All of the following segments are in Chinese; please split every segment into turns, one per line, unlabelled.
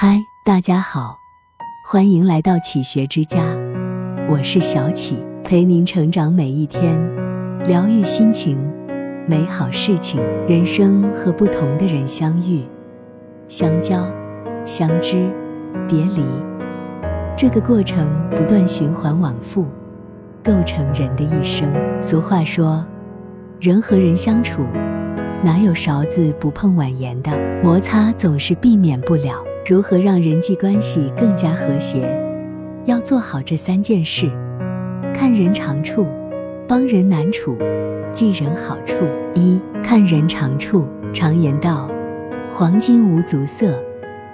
嗨，大家好，欢迎来到启学之家，我是小启，陪您成长每一天，疗愈心情，美好事情。人生和不同的人相遇、相交、相知、别离，这个过程不断循环往复，构成人的一生。俗话说，人和人相处，哪有勺子不碰碗沿的？摩擦总是避免不了。如何让人际关系更加和谐？要做好这三件事：看人长处，帮人难处，记人好处。一看人长处。常言道：黄金无足色，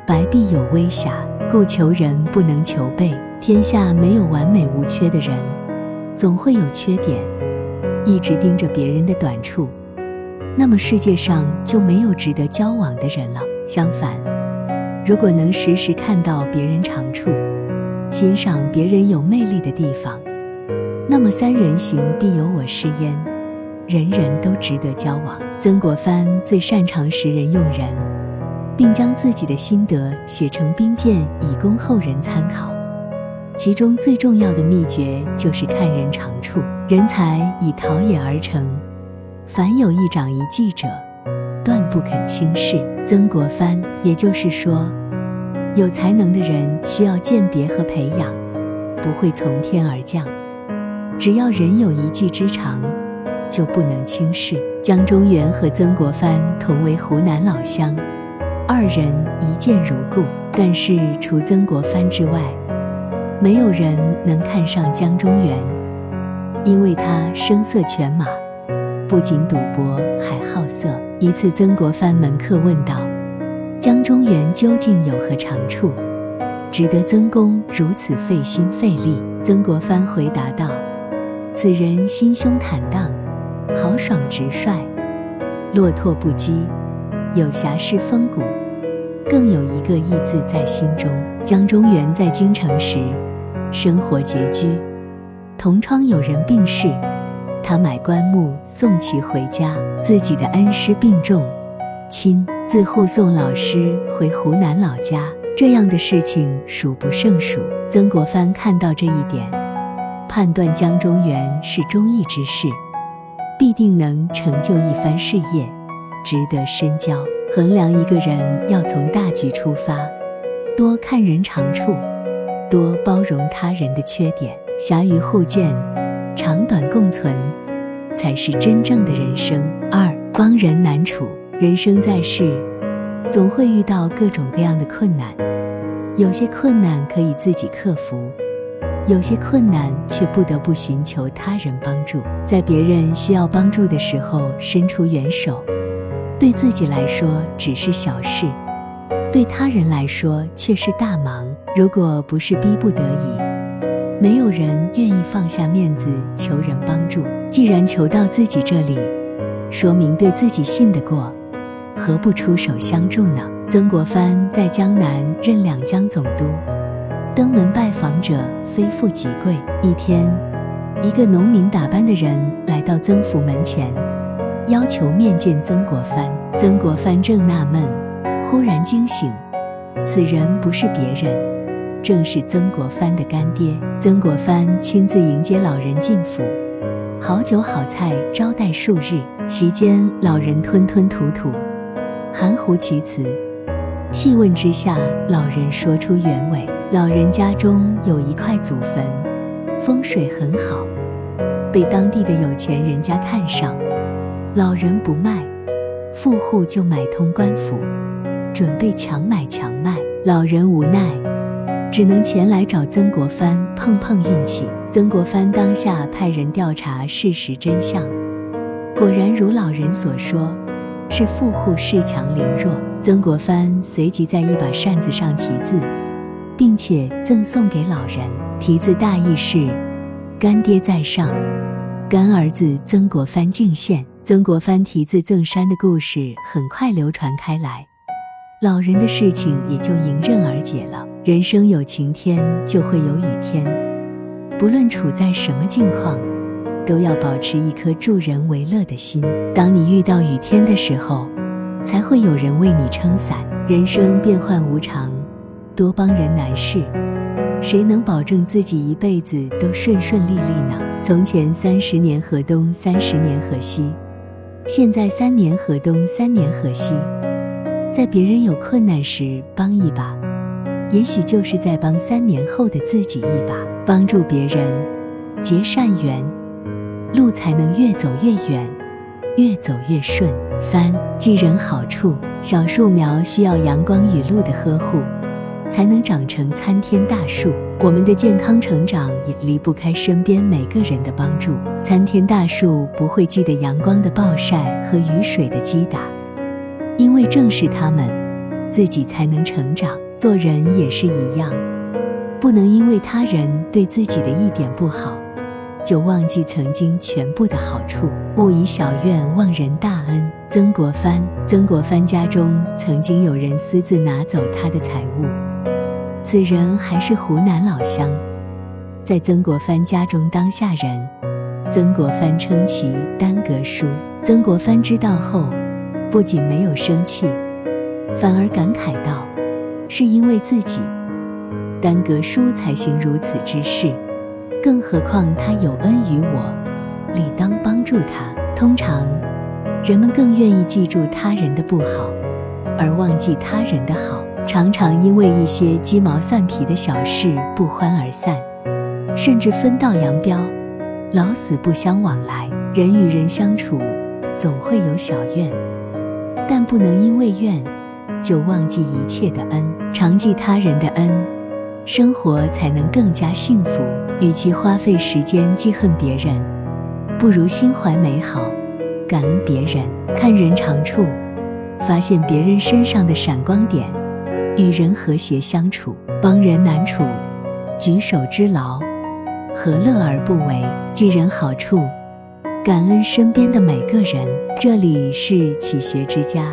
白璧有微瑕。故求人不能求备。天下没有完美无缺的人，总会有缺点。一直盯着别人的短处，那么世界上就没有值得交往的人了。相反，如果能时时看到别人长处，欣赏别人有魅力的地方，那么三人行必有我师焉，人人都值得交往。曾国藩最擅长识人用人，并将自己的心得写成兵谏，以供后人参考。其中最重要的秘诀就是看人长处。人才以陶冶而成，凡有一长一技者。断不肯轻视曾国藩，也就是说，有才能的人需要鉴别和培养，不会从天而降。只要人有一技之长，就不能轻视。江中源和曾国藩同为湖南老乡，二人一见如故。但是除曾国藩之外，没有人能看上江中源，因为他声色犬马，不仅赌博，还好色。一次，曾国藩门客问道：“江中源究竟有何长处，值得曾公如此费心费力？”曾国藩回答道：“此人心胸坦荡，豪爽直率，落拓不羁，有侠士风骨，更有一个义字在心中。”江中源在京城时，生活拮据，同窗有人病逝。他买棺木送其回家，自己的恩师病重，亲自护送老师回湖南老家，这样的事情数不胜数。曾国藩看到这一点，判断江中源是忠义之士，必定能成就一番事业，值得深交。衡量一个人要从大局出发，多看人长处，多包容他人的缺点，侠于互鉴。长短共存，才是真正的人生。二帮人难处，人生在世，总会遇到各种各样的困难，有些困难可以自己克服，有些困难却不得不寻求他人帮助。在别人需要帮助的时候伸出援手，对自己来说只是小事，对他人来说却是大忙。如果不是逼不得已，没有人愿意放下面子求人帮助。既然求到自己这里，说明对自己信得过，何不出手相助呢？曾国藩在江南任两江总督，登门拜访者非富即贵。一天，一个农民打扮的人来到曾府门前，要求面见曾国藩。曾国藩正纳闷，忽然惊醒，此人不是别人。正是曾国藩的干爹。曾国藩亲自迎接老人进府，好酒好菜招待数日。席间，老人吞吞吐吐，含糊其辞。细问之下，老人说出原委：老人家中有一块祖坟，风水很好，被当地的有钱人家看上。老人不卖，富户就买通官府，准备强买强卖。老人无奈。只能前来找曾国藩碰碰运气。曾国藩当下派人调查事实真相，果然如老人所说，是富户恃强凌弱。曾国藩随即在一把扇子上题字，并且赠送给老人。题字大意是：“干爹在上，干儿子曾国藩敬献。”曾国藩题字赠山的故事很快流传开来，老人的事情也就迎刃而解了。人生有晴天，就会有雨天。不论处在什么境况，都要保持一颗助人为乐的心。当你遇到雨天的时候，才会有人为你撑伞。人生变幻无常，多帮人难事。谁能保证自己一辈子都顺顺利利呢？从前三十年河东，三十年河西，现在三年河东，三年河西。在别人有困难时帮一把，也许就是在帮三年后的自己一把。帮助别人，结善缘，路才能越走越远，越走越顺。三，寄人好处。小树苗需要阳光雨露的呵护。才能长成参天大树。我们的健康成长也离不开身边每个人的帮助。参天大树不会记得阳光的暴晒和雨水的击打，因为正是他们，自己才能成长。做人也是一样，不能因为他人对自己的一点不好，就忘记曾经全部的好处。勿以小怨忘人大恩。曾国藩，曾国藩家中曾经有人私自拿走他的财物。此人还是湖南老乡，在曾国藩家中当下人。曾国藩称其耽阁书。曾国藩知道后，不仅没有生气，反而感慨道：“是因为自己耽搁书才行如此之事，更何况他有恩于我，理当帮助他。”通常，人们更愿意记住他人的不好，而忘记他人的好。常常因为一些鸡毛蒜皮的小事不欢而散，甚至分道扬镳，老死不相往来。人与人相处，总会有小怨，但不能因为怨就忘记一切的恩。常记他人的恩，生活才能更加幸福。与其花费时间记恨别人，不如心怀美好，感恩别人，看人长处，发现别人身上的闪光点。与人和谐相处，帮人难处，举手之劳，何乐而不为？记人好处，感恩身边的每个人。这里是启学之家，